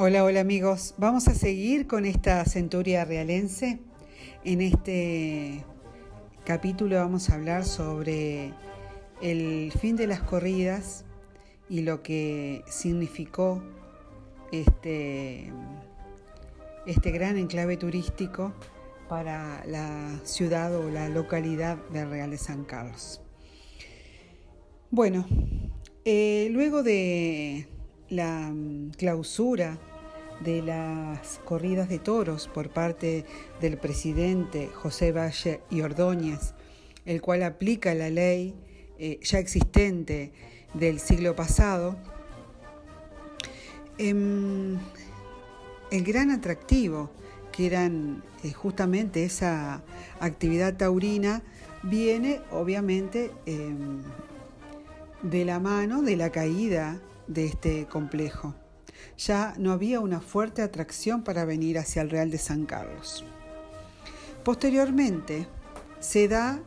Hola, hola amigos. Vamos a seguir con esta centuria realense. En este capítulo vamos a hablar sobre el fin de las corridas y lo que significó este, este gran enclave turístico para la ciudad o la localidad de Real San Carlos. Bueno, eh, luego de la mm, clausura de las corridas de toros por parte del presidente José Valle y Ordóñez, el cual aplica la ley eh, ya existente del siglo pasado, em, el gran atractivo que eran eh, justamente esa actividad taurina viene obviamente em, de la mano de la caída de este complejo. Ya no había una fuerte atracción para venir hacia el Real de San Carlos. Posteriormente, se da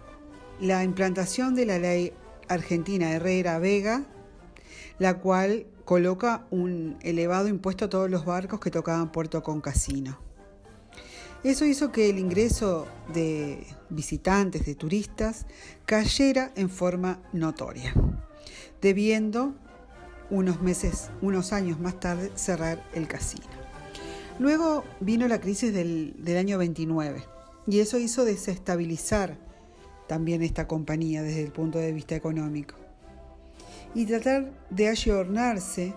la implantación de la ley argentina Herrera Vega, la cual coloca un elevado impuesto a todos los barcos que tocaban puerto con casino. Eso hizo que el ingreso de visitantes, de turistas, cayera en forma notoria, debiendo unos meses, unos años más tarde, cerrar el casino. Luego vino la crisis del, año 29 y eso hizo desestabilizar también esta compañía desde el punto de vista económico y tratar de ayornarse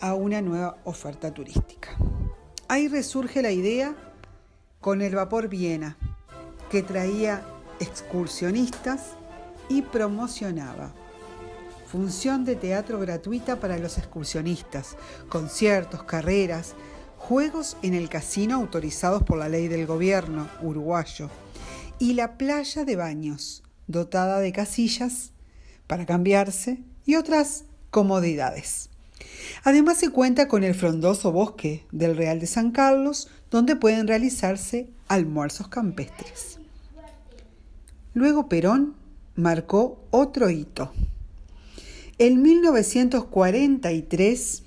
a una nueva oferta turística. Ahí resurge la idea con el vapor Viena, que traía excursionistas y promocionaba función de teatro gratuita para los excursionistas, conciertos, carreras, juegos en el casino autorizados por la ley del gobierno uruguayo y la playa de baños, dotada de casillas para cambiarse y otras comodidades. Además se cuenta con el frondoso bosque del Real de San Carlos, donde pueden realizarse almuerzos campestres. Luego Perón marcó otro hito. En 1943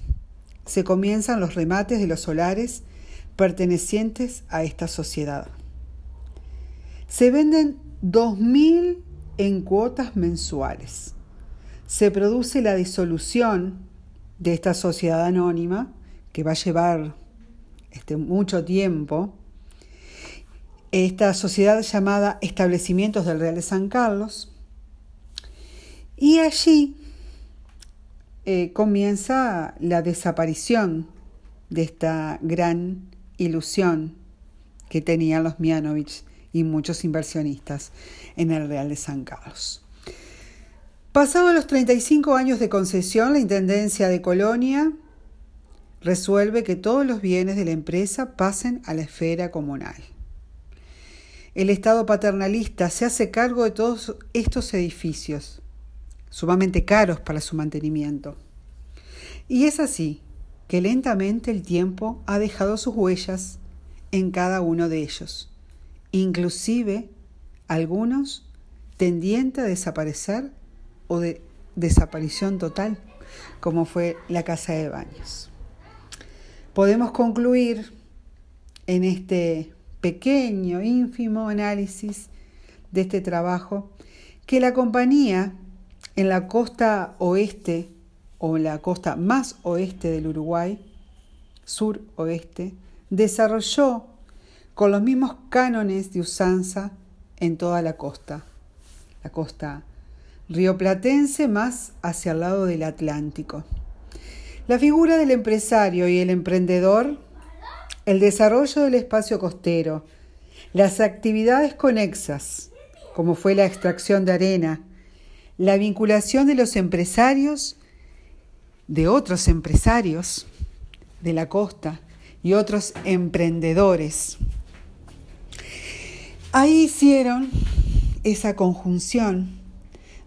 se comienzan los remates de los solares pertenecientes a esta sociedad. Se venden 2.000 en cuotas mensuales. Se produce la disolución de esta sociedad anónima que va a llevar este, mucho tiempo. Esta sociedad llamada Establecimientos del Real de San Carlos. Y allí eh, comienza la desaparición de esta gran ilusión que tenían los Mianovich y muchos inversionistas en el Real de San Carlos. Pasados los 35 años de concesión, la Intendencia de Colonia resuelve que todos los bienes de la empresa pasen a la esfera comunal. El Estado paternalista se hace cargo de todos estos edificios, sumamente caros para su mantenimiento. Y es así que lentamente el tiempo ha dejado sus huellas en cada uno de ellos, inclusive algunos tendientes a desaparecer o de desaparición total, como fue la casa de baños. Podemos concluir en este pequeño, ínfimo análisis de este trabajo que la compañía en la costa oeste o la costa más oeste del Uruguay, sur-oeste, desarrolló con los mismos cánones de usanza en toda la costa, la costa rioplatense más hacia el lado del Atlántico. La figura del empresario y el emprendedor, el desarrollo del espacio costero, las actividades conexas, como fue la extracción de arena, la vinculación de los empresarios, de otros empresarios de la costa y otros emprendedores. Ahí hicieron esa conjunción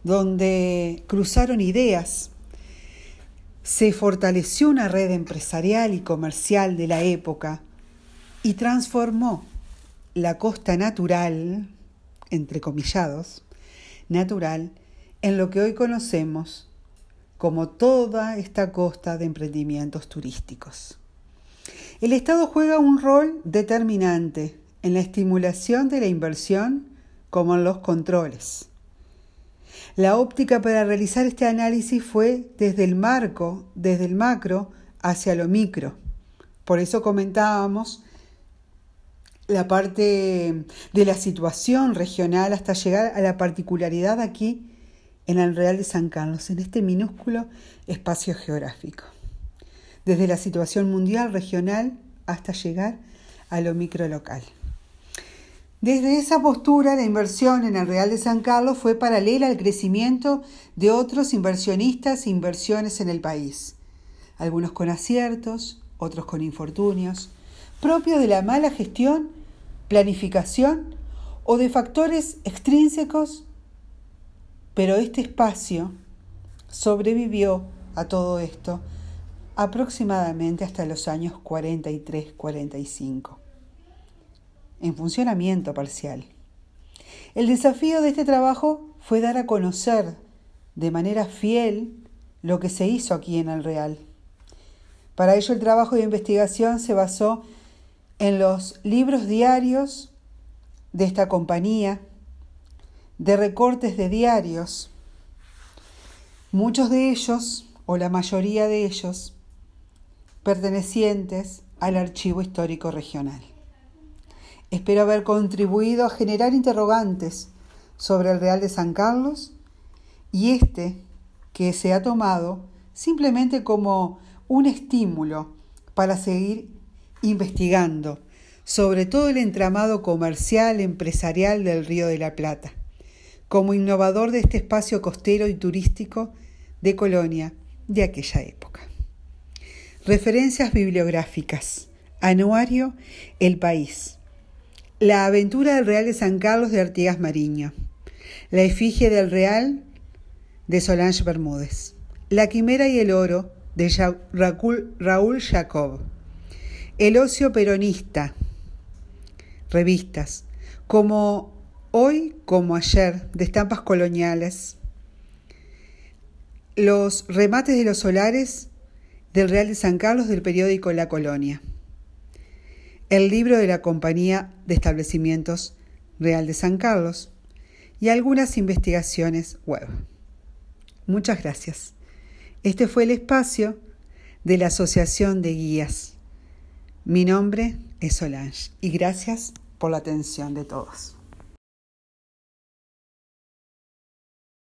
donde cruzaron ideas, se fortaleció una red empresarial y comercial de la época y transformó la costa natural, entre comillados, natural, en lo que hoy conocemos como toda esta costa de emprendimientos turísticos. El Estado juega un rol determinante en la estimulación de la inversión como en los controles. La óptica para realizar este análisis fue desde el marco, desde el macro hacia lo micro. Por eso comentábamos la parte de la situación regional hasta llegar a la particularidad aquí en el Real de San Carlos, en este minúsculo espacio geográfico. Desde la situación mundial, regional, hasta llegar a lo micro local. Desde esa postura, la inversión en el Real de San Carlos fue paralela al crecimiento de otros inversionistas e inversiones en el país, algunos con aciertos, otros con infortunios, propios de la mala gestión, planificación o de factores extrínsecos, pero este espacio sobrevivió a todo esto aproximadamente hasta los años 43-45 en funcionamiento parcial. El desafío de este trabajo fue dar a conocer de manera fiel lo que se hizo aquí en el Real. Para ello el trabajo de investigación se basó en los libros diarios de esta compañía, de recortes de diarios, muchos de ellos, o la mayoría de ellos, pertenecientes al Archivo Histórico Regional. Espero haber contribuido a generar interrogantes sobre el Real de San Carlos y este que se ha tomado simplemente como un estímulo para seguir investigando sobre todo el entramado comercial empresarial del Río de la Plata, como innovador de este espacio costero y turístico de Colonia de aquella época. Referencias bibliográficas. Anuario El País. La aventura del Real de San Carlos de Artigas Mariño. La efigie del Real de Solange Bermúdez. La quimera y el oro de Raúl Jacob. El ocio peronista. Revistas. Como hoy como ayer, de estampas coloniales. Los remates de los solares del Real de San Carlos del periódico La Colonia el libro de la Compañía de Establecimientos Real de San Carlos y algunas investigaciones web. Muchas gracias. Este fue el espacio de la Asociación de Guías. Mi nombre es Solange y gracias por la atención de todos.